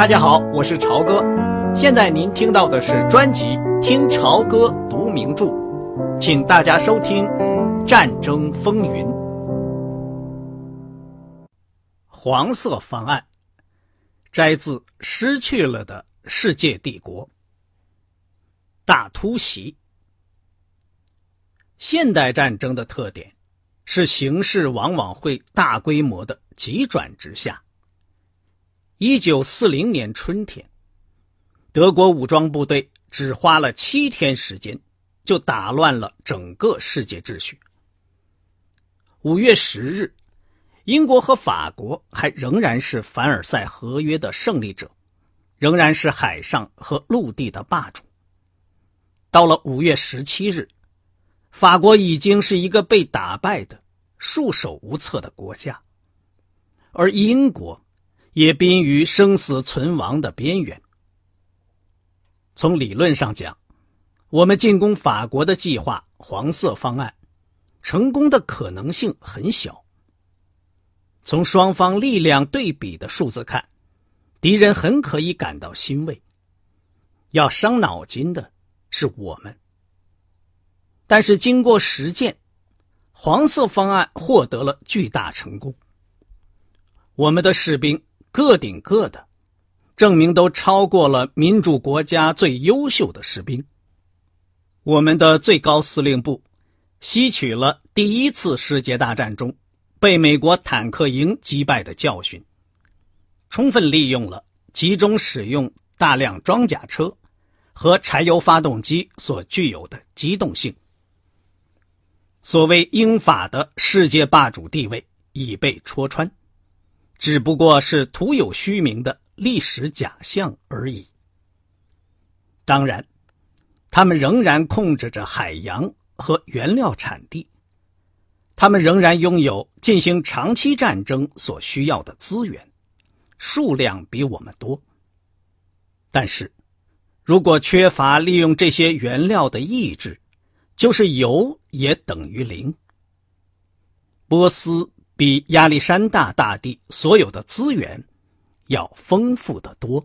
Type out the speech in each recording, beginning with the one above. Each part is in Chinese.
大家好，我是朝哥。现在您听到的是专辑《听朝歌读名著》，请大家收听《战争风云》。黄色方案摘自《失去了的世界帝国》。大突袭。现代战争的特点是形势往往会大规模的急转直下。一九四零年春天，德国武装部队只花了七天时间，就打乱了整个世界秩序。五月十日，英国和法国还仍然是凡尔赛合约的胜利者，仍然是海上和陆地的霸主。到了五月十七日，法国已经是一个被打败的、束手无策的国家，而英国。也濒于生死存亡的边缘。从理论上讲，我们进攻法国的计划“黄色方案”成功的可能性很小。从双方力量对比的数字看，敌人很可以感到欣慰。要伤脑筋的是我们。但是经过实践，“黄色方案”获得了巨大成功。我们的士兵。各顶各的，证明都超过了民主国家最优秀的士兵。我们的最高司令部吸取了第一次世界大战中被美国坦克营击败的教训，充分利用了集中使用大量装甲车和柴油发动机所具有的机动性。所谓英法的世界霸主地位已被戳穿。只不过是徒有虚名的历史假象而已。当然，他们仍然控制着海洋和原料产地，他们仍然拥有进行长期战争所需要的资源，数量比我们多。但是，如果缺乏利用这些原料的意志，就是有也等于零。波斯。比亚历山大大帝所有的资源要丰富的多。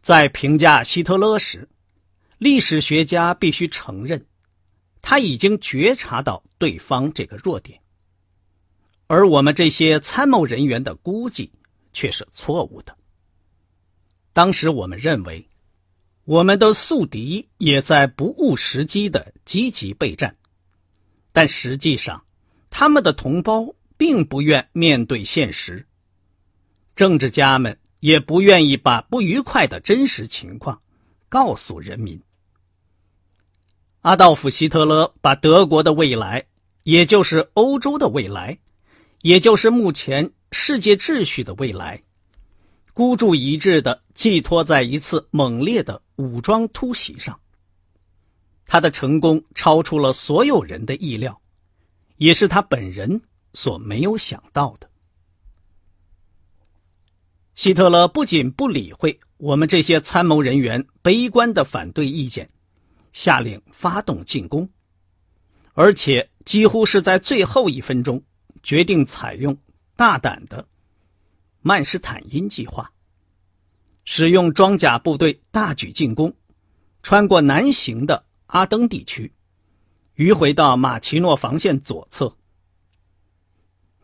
在评价希特勒时，历史学家必须承认，他已经觉察到对方这个弱点，而我们这些参谋人员的估计却是错误的。当时我们认为，我们的宿敌也在不误时机的积极备战，但实际上。他们的同胞并不愿面对现实，政治家们也不愿意把不愉快的真实情况告诉人民。阿道夫·希特勒把德国的未来，也就是欧洲的未来，也就是目前世界秩序的未来，孤注一掷的寄托在一次猛烈的武装突袭上。他的成功超出了所有人的意料。也是他本人所没有想到的。希特勒不仅不理会我们这些参谋人员悲观的反对意见，下令发动进攻，而且几乎是在最后一分钟决定采用大胆的曼施坦因计划，使用装甲部队大举进攻，穿过南行的阿登地区。迂回到马奇诺防线左侧。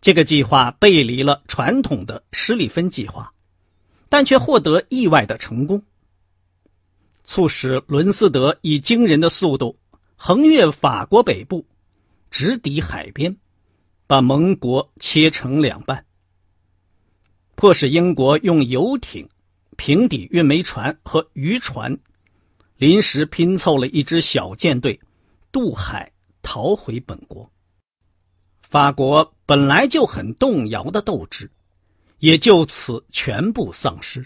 这个计划背离了传统的施里芬计划，但却获得意外的成功，促使伦斯德以惊人的速度横越法国北部，直抵海边，把盟国切成两半，迫使英国用游艇、平底运煤船和渔船，临时拼凑了一支小舰队。渡海逃回本国，法国本来就很动摇的斗志，也就此全部丧失。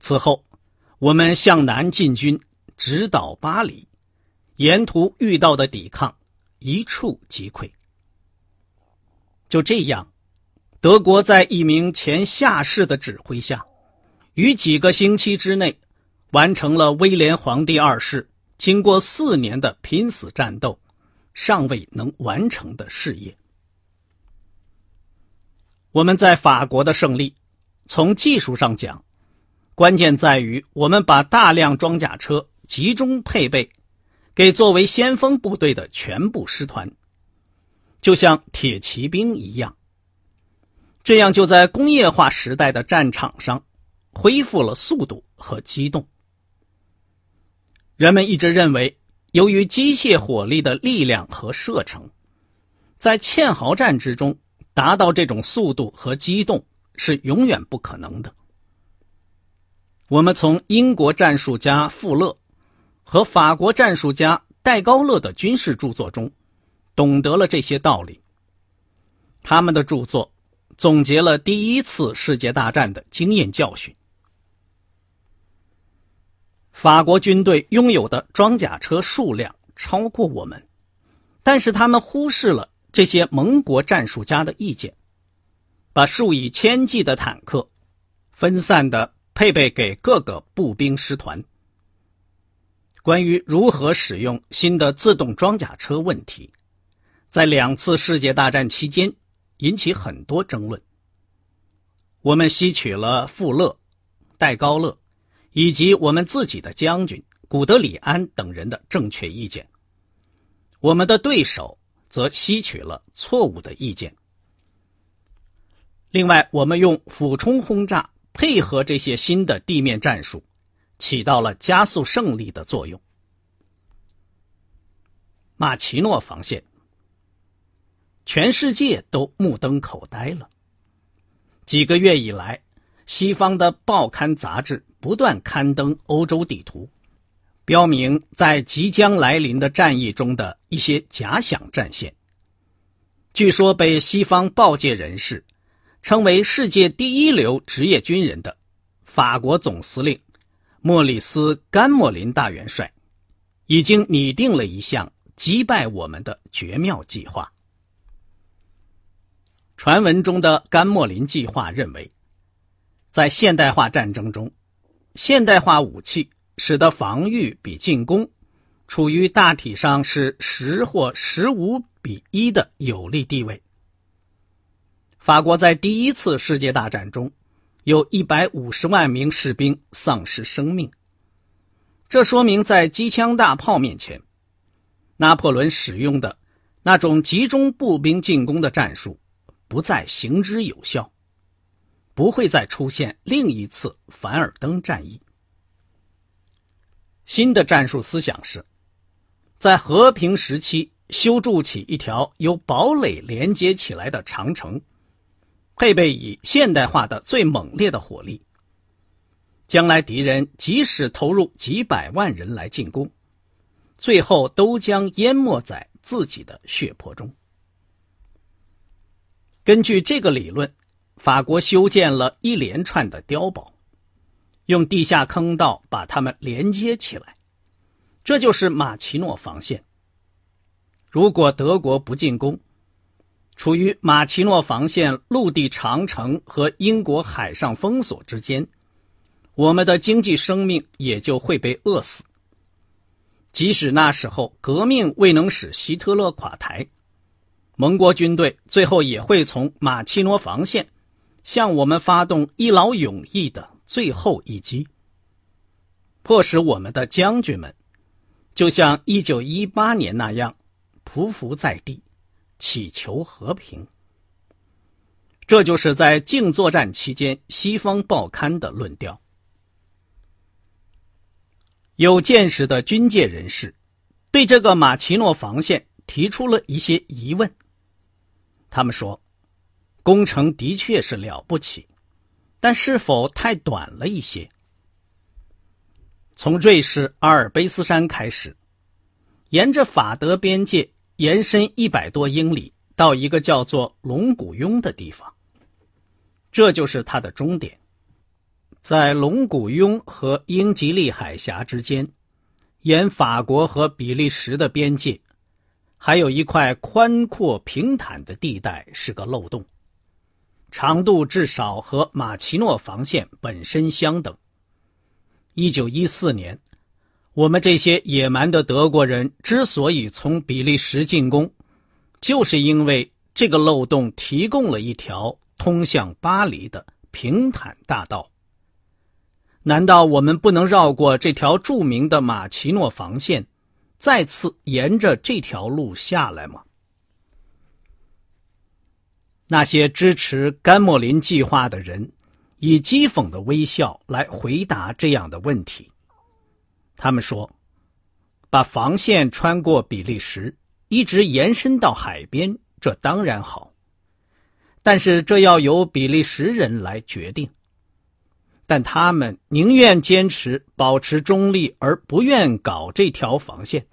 此后，我们向南进军，直捣巴黎，沿途遇到的抵抗一触即溃。就这样，德国在一名前下士的指挥下，于几个星期之内，完成了威廉皇帝二世。经过四年的拼死战斗，尚未能完成的事业。我们在法国的胜利从技术上讲，关键在于我们把大量装甲车集中配备给作为先锋部队的全部师团，就像铁骑兵一样。这样就在工业化时代的战场上恢复了速度和机动。人们一直认为，由于机械火力的力量和射程，在堑壕战之中达到这种速度和机动是永远不可能的。我们从英国战术家富勒和法国战术家戴高乐的军事著作中懂得了这些道理。他们的著作。总结了第一次世界大战的经验教训。法国军队拥有的装甲车数量超过我们，但是他们忽视了这些盟国战术家的意见，把数以千计的坦克分散的配备给各个步兵师团。关于如何使用新的自动装甲车问题，在两次世界大战期间。引起很多争论。我们吸取了富勒、戴高乐以及我们自己的将军古德里安等人的正确意见，我们的对手则吸取了错误的意见。另外，我们用俯冲轰炸配合这些新的地面战术，起到了加速胜利的作用。马奇诺防线。全世界都目瞪口呆了。几个月以来，西方的报刊杂志不断刊登欧洲地图，标明在即将来临的战役中的一些假想战线。据说被西方报界人士称为世界第一流职业军人的法国总司令莫里斯·甘莫林大元帅，已经拟定了一项击败我们的绝妙计划。传闻中的甘莫林计划认为，在现代化战争中，现代化武器使得防御比进攻处于大体上是十或十五比一的有利地位。法国在第一次世界大战中有一百五十万名士兵丧失生命，这说明在机枪大炮面前，拿破仑使用的那种集中步兵进攻的战术。不再行之有效，不会再出现另一次凡尔登战役。新的战术思想是，在和平时期修筑起一条由堡垒连接起来的长城，配备以现代化的最猛烈的火力。将来敌人即使投入几百万人来进攻，最后都将淹没在自己的血泊中。根据这个理论，法国修建了一连串的碉堡，用地下坑道把它们连接起来，这就是马奇诺防线。如果德国不进攻，处于马奇诺防线陆地长城和英国海上封锁之间，我们的经济生命也就会被饿死。即使那时候革命未能使希特勒垮台。盟国军队最后也会从马奇诺防线向我们发动一劳永逸的最后一击，迫使我们的将军们就像1918年那样匍匐在地，祈求和平。这就是在静作战期间西方报刊的论调。有见识的军界人士对这个马奇诺防线提出了一些疑问。他们说，工程的确是了不起，但是否太短了一些？从瑞士阿尔卑斯山开始，沿着法德边界延伸一百多英里，到一个叫做龙骨雍的地方，这就是它的终点。在龙骨雍和英吉利海峡之间，沿法国和比利时的边界。还有一块宽阔平坦的地带是个漏洞，长度至少和马奇诺防线本身相等。一九一四年，我们这些野蛮的德国人之所以从比利时进攻，就是因为这个漏洞提供了一条通向巴黎的平坦大道。难道我们不能绕过这条著名的马奇诺防线，再次沿着这条路下来吗？那些支持甘莫林计划的人，以讥讽的微笑来回答这样的问题。他们说：“把防线穿过比利时，一直延伸到海边，这当然好。但是这要由比利时人来决定。但他们宁愿坚持保持中立，而不愿搞这条防线。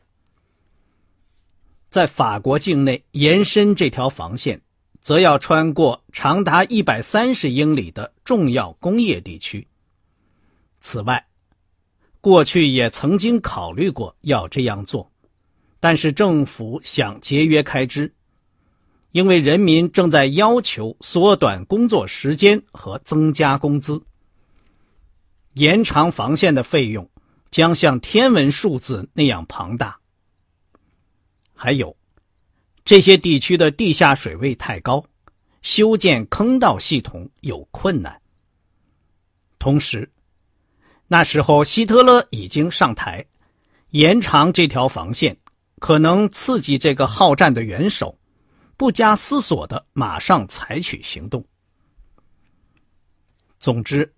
在法国境内延伸这条防线。”则要穿过长达一百三十英里的重要工业地区。此外，过去也曾经考虑过要这样做，但是政府想节约开支，因为人民正在要求缩短工作时间和增加工资。延长防线的费用将像天文数字那样庞大。还有。这些地区的地下水位太高，修建坑道系统有困难。同时，那时候希特勒已经上台，延长这条防线可能刺激这个好战的元首不加思索的马上采取行动。总之，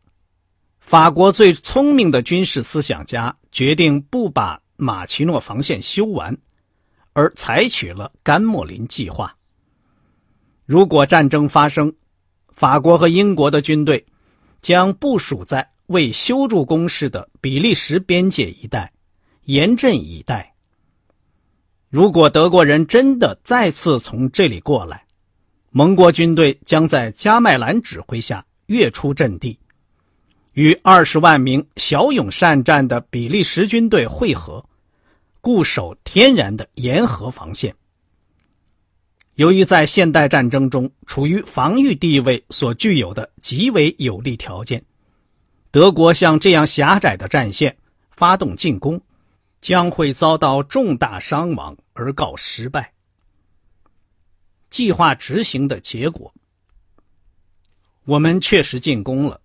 法国最聪明的军事思想家决定不把马奇诺防线修完。而采取了甘莫林计划。如果战争发生，法国和英国的军队将部署在未修筑工事的比利时边界一带，严阵以待。如果德国人真的再次从这里过来，盟国军队将在加麦兰指挥下跃出阵地，与二十万名骁勇善战的比利时军队会合。固守天然的沿河防线。由于在现代战争中处于防御地位所具有的极为有利条件，德国向这样狭窄的战线发动进攻，将会遭到重大伤亡而告失败。计划执行的结果，我们确实进攻了，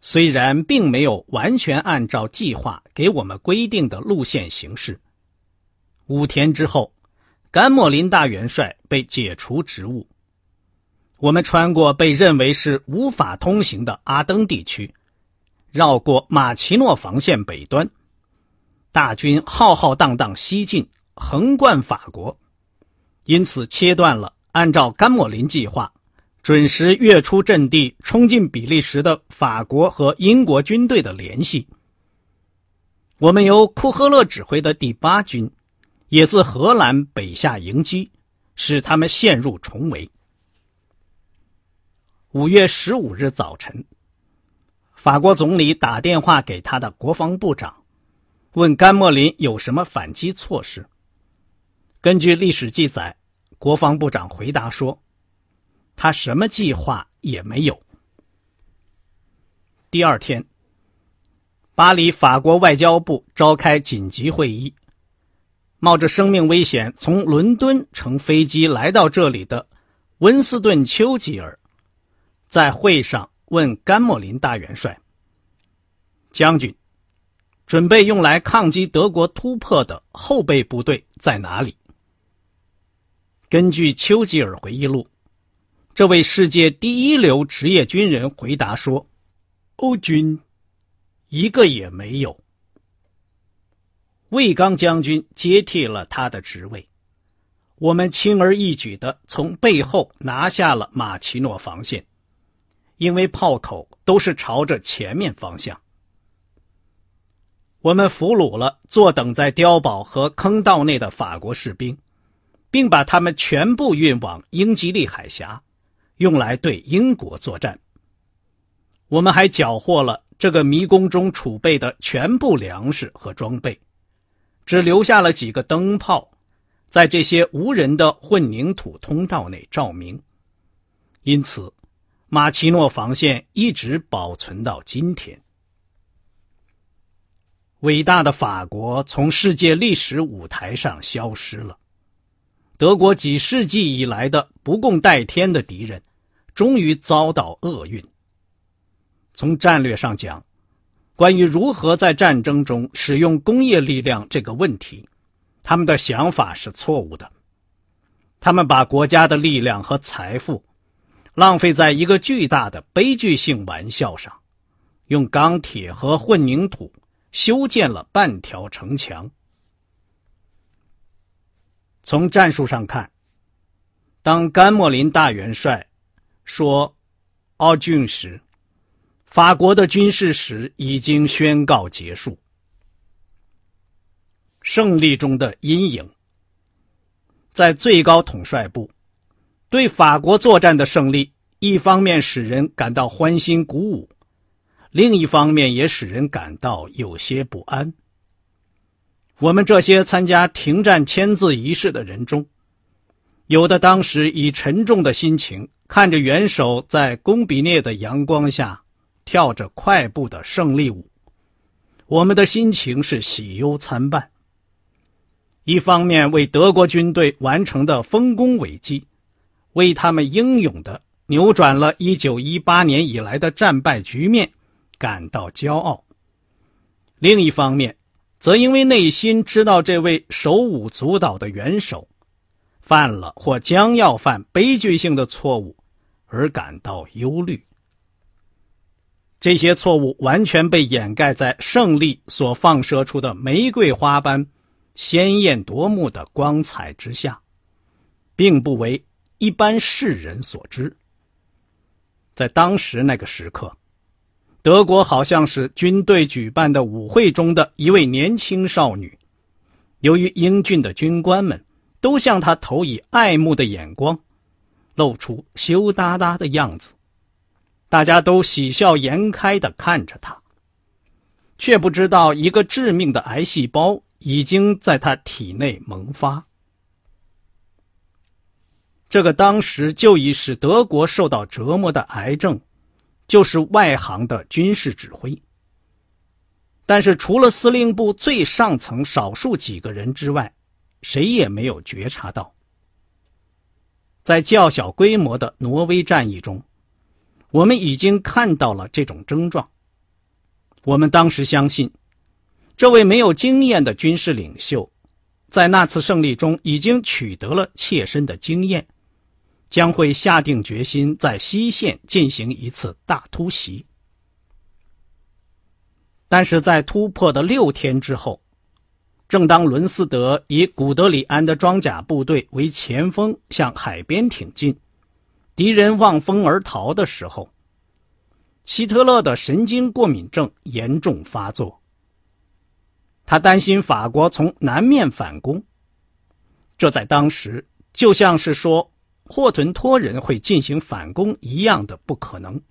虽然并没有完全按照计划给我们规定的路线行事。五天之后，甘莫林大元帅被解除职务。我们穿过被认为是无法通行的阿登地区，绕过马奇诺防线北端，大军浩浩荡荡西进，横贯法国，因此切断了按照甘莫林计划准时跃出阵地、冲进比利时的法国和英国军队的联系。我们由库赫勒指挥的第八军。也自荷兰北下迎击，使他们陷入重围。五月十五日早晨，法国总理打电话给他的国防部长，问甘莫林有什么反击措施。根据历史记载，国防部长回答说：“他什么计划也没有。”第二天，巴黎法国外交部召开紧急会议。冒着生命危险从伦敦乘飞机来到这里的温斯顿·丘吉尔，在会上问甘莫林大元帅：“将军，准备用来抗击德国突破的后备部队在哪里？”根据丘吉尔回忆录，这位世界第一流职业军人回答说：“欧军，一个也没有。”魏刚将军接替了他的职位，我们轻而易举的从背后拿下了马奇诺防线，因为炮口都是朝着前面方向。我们俘虏了坐等在碉堡和坑道内的法国士兵，并把他们全部运往英吉利海峡，用来对英国作战。我们还缴获了这个迷宫中储备的全部粮食和装备。只留下了几个灯泡，在这些无人的混凝土通道内照明，因此，马奇诺防线一直保存到今天。伟大的法国从世界历史舞台上消失了，德国几世纪以来的不共戴天的敌人，终于遭到厄运。从战略上讲，关于如何在战争中使用工业力量这个问题，他们的想法是错误的。他们把国家的力量和财富浪费在一个巨大的悲剧性玩笑上，用钢铁和混凝土修建了半条城墙。从战术上看，当甘莫林大元帅说“奥俊”时，法国的军事史已经宣告结束。胜利中的阴影，在最高统帅部，对法国作战的胜利，一方面使人感到欢欣鼓舞，另一方面也使人感到有些不安。我们这些参加停战签字仪式的人中，有的当时以沉重的心情看着元首在贡比涅的阳光下。跳着快步的胜利舞，我们的心情是喜忧参半。一方面为德国军队完成的丰功伟绩，为他们英勇的扭转了一九一八年以来的战败局面感到骄傲；另一方面，则因为内心知道这位手舞足蹈的元首犯了或将要犯悲剧性的错误而感到忧虑。这些错误完全被掩盖在胜利所放射出的玫瑰花般鲜艳夺目的光彩之下，并不为一般世人所知。在当时那个时刻，德国好像是军队举办的舞会中的一位年轻少女。由于英俊的军官们都向她投以爱慕的眼光，露出羞答答的样子。大家都喜笑颜开的看着他，却不知道一个致命的癌细胞已经在他体内萌发。这个当时就已使德国受到折磨的癌症，就是外行的军事指挥。但是，除了司令部最上层少数几个人之外，谁也没有觉察到，在较小规模的挪威战役中。我们已经看到了这种症状。我们当时相信，这位没有经验的军事领袖，在那次胜利中已经取得了切身的经验，将会下定决心在西线进行一次大突袭。但是在突破的六天之后，正当伦斯德以古德里安的装甲部队为前锋向海边挺进。敌人望风而逃的时候，希特勒的神经过敏症严重发作。他担心法国从南面反攻，这在当时就像是说霍屯托人会进行反攻一样的不可能。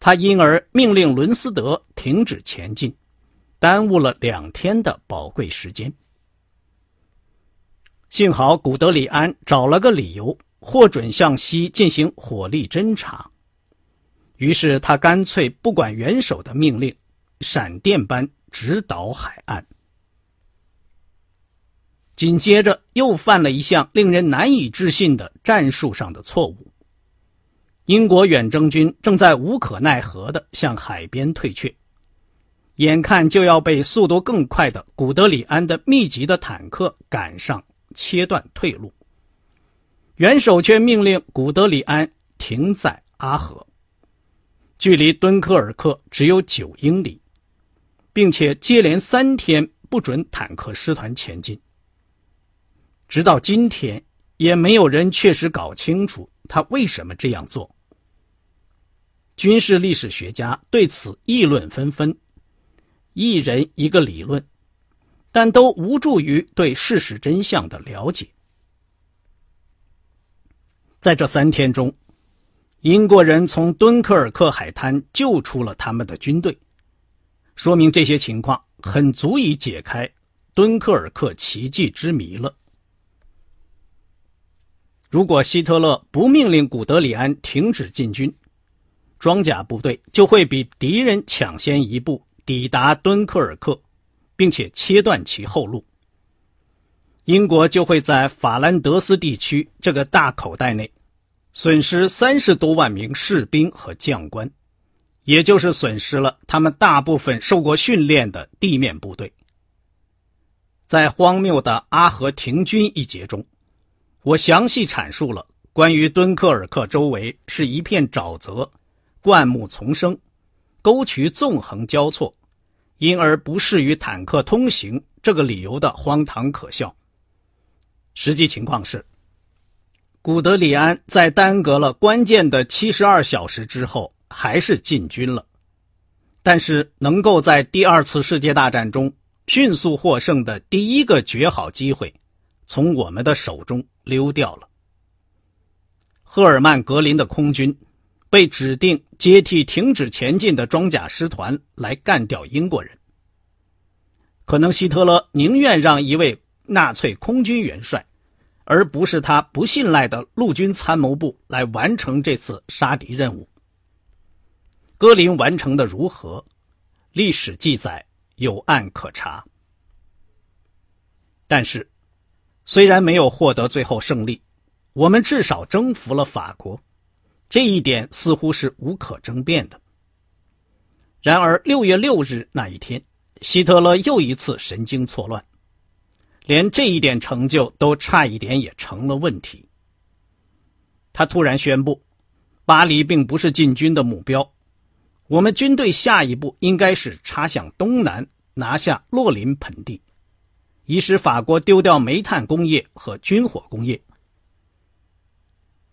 他因而命令伦斯德停止前进，耽误了两天的宝贵时间。幸好古德里安找了个理由。获准向西进行火力侦察，于是他干脆不管元首的命令，闪电般直捣海岸。紧接着又犯了一项令人难以置信的战术上的错误。英国远征军正在无可奈何地向海边退却，眼看就要被速度更快的古德里安的密集的坦克赶上，切断退路。元首却命令古德里安停在阿河，距离敦刻尔克只有九英里，并且接连三天不准坦克师团前进。直到今天，也没有人确实搞清楚他为什么这样做。军事历史学家对此议论纷纷，一人一个理论，但都无助于对事实真相的了解。在这三天中，英国人从敦刻尔克海滩救出了他们的军队，说明这些情况很足以解开敦刻尔克奇迹之谜了。如果希特勒不命令古德里安停止进军，装甲部队就会比敌人抢先一步抵达敦刻尔克，并且切断其后路。英国就会在法兰德斯地区这个大口袋内。损失三十多万名士兵和将官。也就是损失了他们大部分受过训练的地面部队。在荒谬的阿合停军一节中，我详细阐述了关于敦刻尔克周围是一片沼泽、灌木丛生、沟渠纵横交错，因而不适于坦克通行这个理由的荒唐可笑。实际情况是，古德里安在耽搁了关键的七十二小时之后，还是进军了，但是能够在第二次世界大战中。迅速获胜的第一个绝好机会，从我们的手中溜掉了。赫尔曼·格林的空军被指定接替停止前进的装甲师团来干掉英国人。可能希特勒宁愿让一位纳粹空军元帅，而不是他不信赖的陆军参谋部来完成这次杀敌任务。格林完成的如何？历史记载。有案可查，但是，虽然没有获得最后胜利，我们至少征服了法国，这一点似乎是无可争辩的。然而，六月六日那一天，希特勒又一次神经错乱，连这一点成就都差一点也成了问题。他突然宣布，巴黎并不是进军的目标。我们军队下一步应该是插向东南，拿下洛林盆地，以使法国丢掉煤炭工业和军火工业。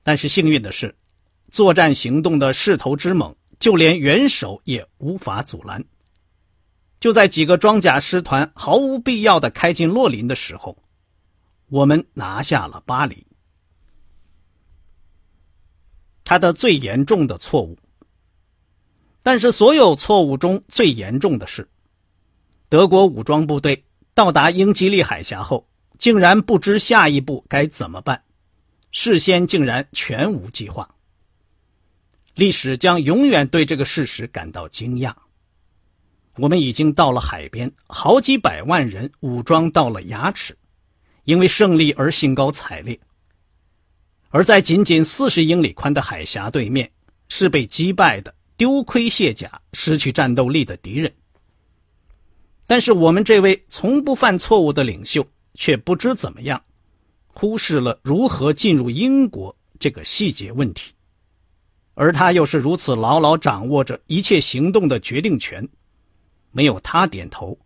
但是幸运的是，作战行动的势头之猛，就连元首也无法阻拦。就在几个装甲师团毫无必要的开进洛林的时候，我们拿下了巴黎。他的最严重的错误。但是，所有错误中最严重的是，德国武装部队到达英吉利海峡后，竟然不知下一步该怎么办，事先竟然全无计划。历史将永远对这个事实感到惊讶。我们已经到了海边，好几百万人武装到了牙齿，因为胜利而兴高采烈。而在仅仅四十英里宽的海峡对面，是被击败的。丢盔卸甲、失去战斗力的敌人，但是我们这位从不犯错误的领袖却不知怎么样，忽视了如何进入英国这个细节问题，而他又是如此牢牢掌握着一切行动的决定权，没有他点头，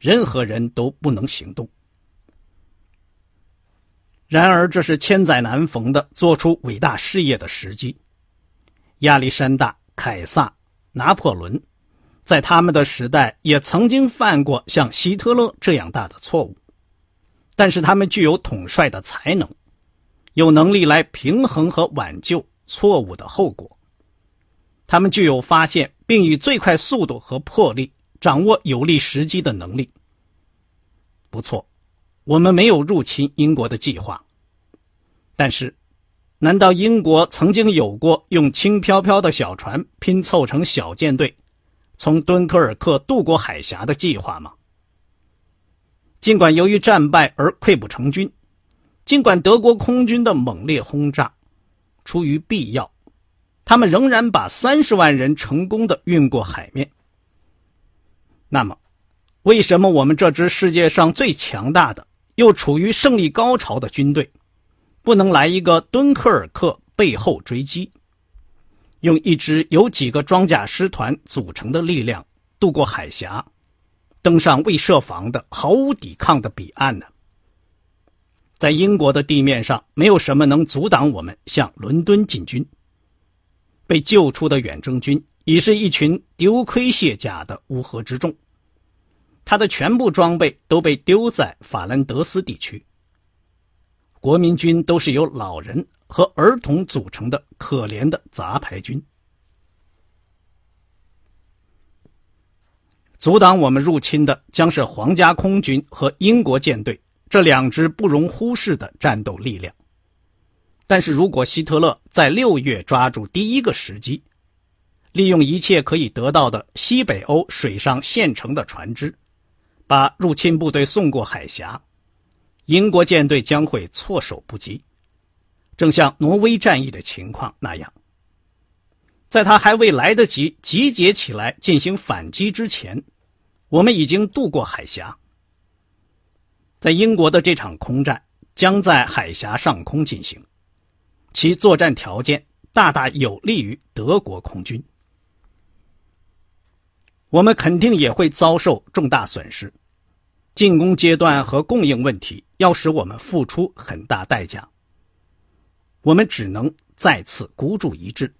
任何人都不能行动。然而，这是千载难逢的做出伟大事业的时机，亚历山大。凯撒、拿破仑，在他们的时代也曾经犯过像希特勒这样大的错误，但是他们具有统帅的才能，有能力来平衡和挽救错误的后果。他们具有发现并以最快速度和魄力掌握有利时机的能力。不错，我们没有入侵英国的计划，但是。难道英国曾经有过用轻飘飘的小船拼凑成小舰队，从敦刻尔克渡过海峡的计划吗？尽管由于战败而溃不成军，尽管德国空军的猛烈轰炸，出于必要，他们仍然把三十万人成功的运过海面。那么，为什么我们这支世界上最强大的、又处于胜利高潮的军队？不能来一个敦刻尔克背后追击，用一支由几个装甲师团组成的力量渡过海峡，登上未设防的毫无抵抗的彼岸呢？在英国的地面上，没有什么能阻挡我们向伦敦进军。被救出的远征军已是一群丢盔卸甲的乌合之众，他的全部装备都被丢在法兰德斯地区。国民军都是由老人和儿童组成的可怜的杂牌军，阻挡我们入侵的将是皇家空军和英国舰队这两支不容忽视的战斗力量。但是如果希特勒在六月抓住第一个时机，利用一切可以得到的西北欧水上现成的船只，把入侵部队送过海峡。英国舰队将会措手不及，正像挪威战役的情况那样。在他还未来得及集结起来进行反击之前，我们已经渡过海峡。在英国的这场空战将在海峡上空进行，其作战条件大大有利于德国空军。我们肯定也会遭受重大损失，进攻阶段和供应问题要使我们付出很大代价。我们只能再次孤注一掷。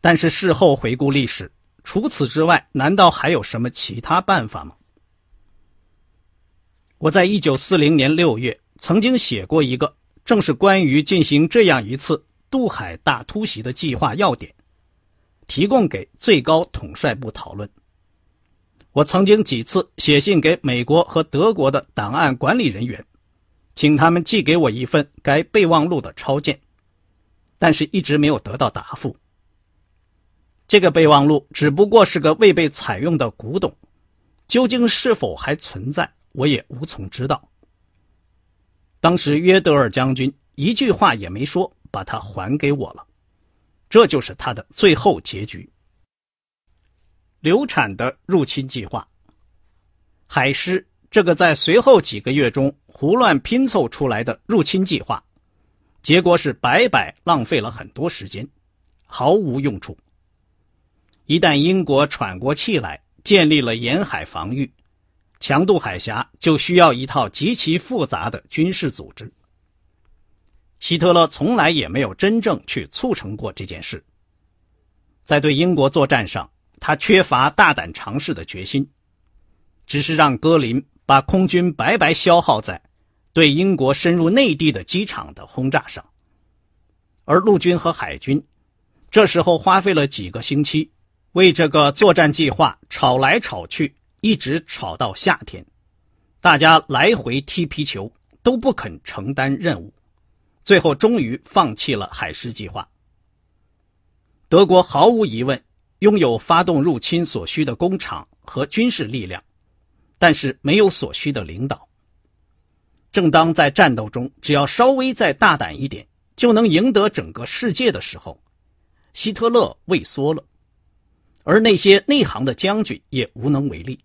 但是事后回顾历史，除此之外，难道还有什么其他办法吗？我在一九四零年六月曾经写过一个正是关于进行这样一次渡海大突袭的计划要点，提供给最高统帅部讨论。我曾经几次写信给美国和德国的档案管理人员，请他们寄给我一份该备忘录的抄件，但是一直没有得到答复。这个备忘录只不过是个未被采用的古董，究竟是否还存在，我也无从知道。当时约德尔将军一句话也没说，把它还给我了，这就是他的最后结局。流产的入侵计划，海狮这个在随后几个月中胡乱拼凑出来的入侵计划，结果是白白浪费了很多时间，毫无用处。一旦英国喘过气来，建立了沿海防御，强渡海峡就需要一套极其复杂的军事组织。希特勒从来也没有真正去促成过这件事。在对英国作战上，他缺乏大胆尝试的决心，只是让戈林把空军白白消耗在对英国深入内地的机场的轰炸上，而陆军和海军这时候花费了几个星期。为这个作战计划吵来吵去，一直吵到夏天，大家来回踢皮球，都不肯承担任务，最后终于放弃了海狮计划。德国毫无疑问拥有发动入侵所需的工厂和军事力量，但是没有所需的领导。正当在战斗中只要稍微再大胆一点，就能赢得整个世界的时候，希特勒畏缩了。而那些内行的将军也无能为力，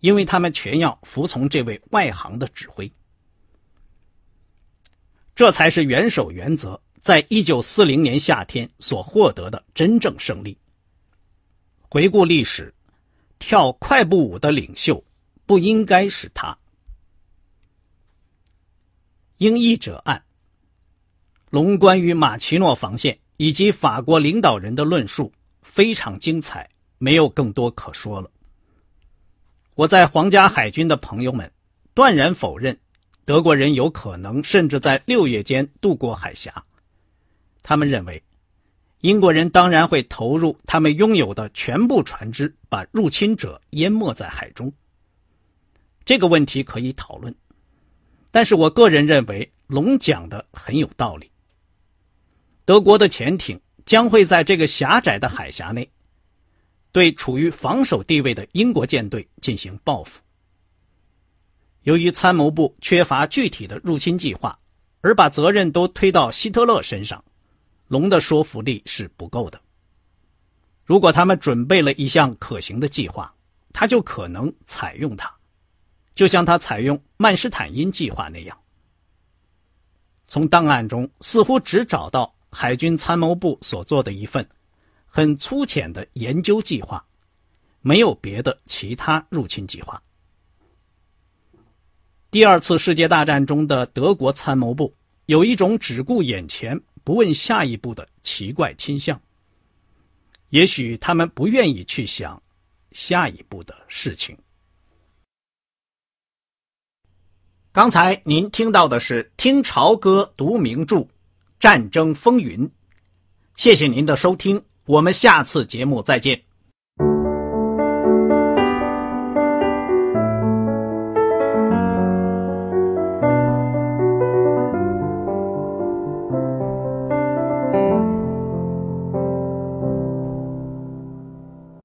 因为他们全要服从这位外行的指挥。这才是元首原则在一九四零年夏天所获得的真正胜利。回顾历史，跳快步舞的领袖不应该是他。英译者案，龙关于马奇诺防线以及法国领导人的论述。非常精彩，没有更多可说了。我在皇家海军的朋友们断然否认德国人有可能甚至在六月间渡过海峡。他们认为，英国人当然会投入他们拥有的全部船只，把入侵者淹没在海中。这个问题可以讨论，但是我个人认为龙讲的很有道理。德国的潜艇。将会在这个狭窄的海峡内，对处于防守地位的英国舰队进行报复。由于参谋部缺乏具体的入侵计划，而把责任都推到希特勒身上，龙的说服力是不够的。如果他们准备了一项可行的计划，他就可能采用它，就像他采用曼施坦因计划那样。从档案中似乎只找到。海军参谋部所做的一份很粗浅的研究计划，没有别的其他入侵计划。第二次世界大战中的德国参谋部有一种只顾眼前不问下一步的奇怪倾向。也许他们不愿意去想下一步的事情。刚才您听到的是听潮歌读名著。战争风云，谢谢您的收听，我们下次节目再见。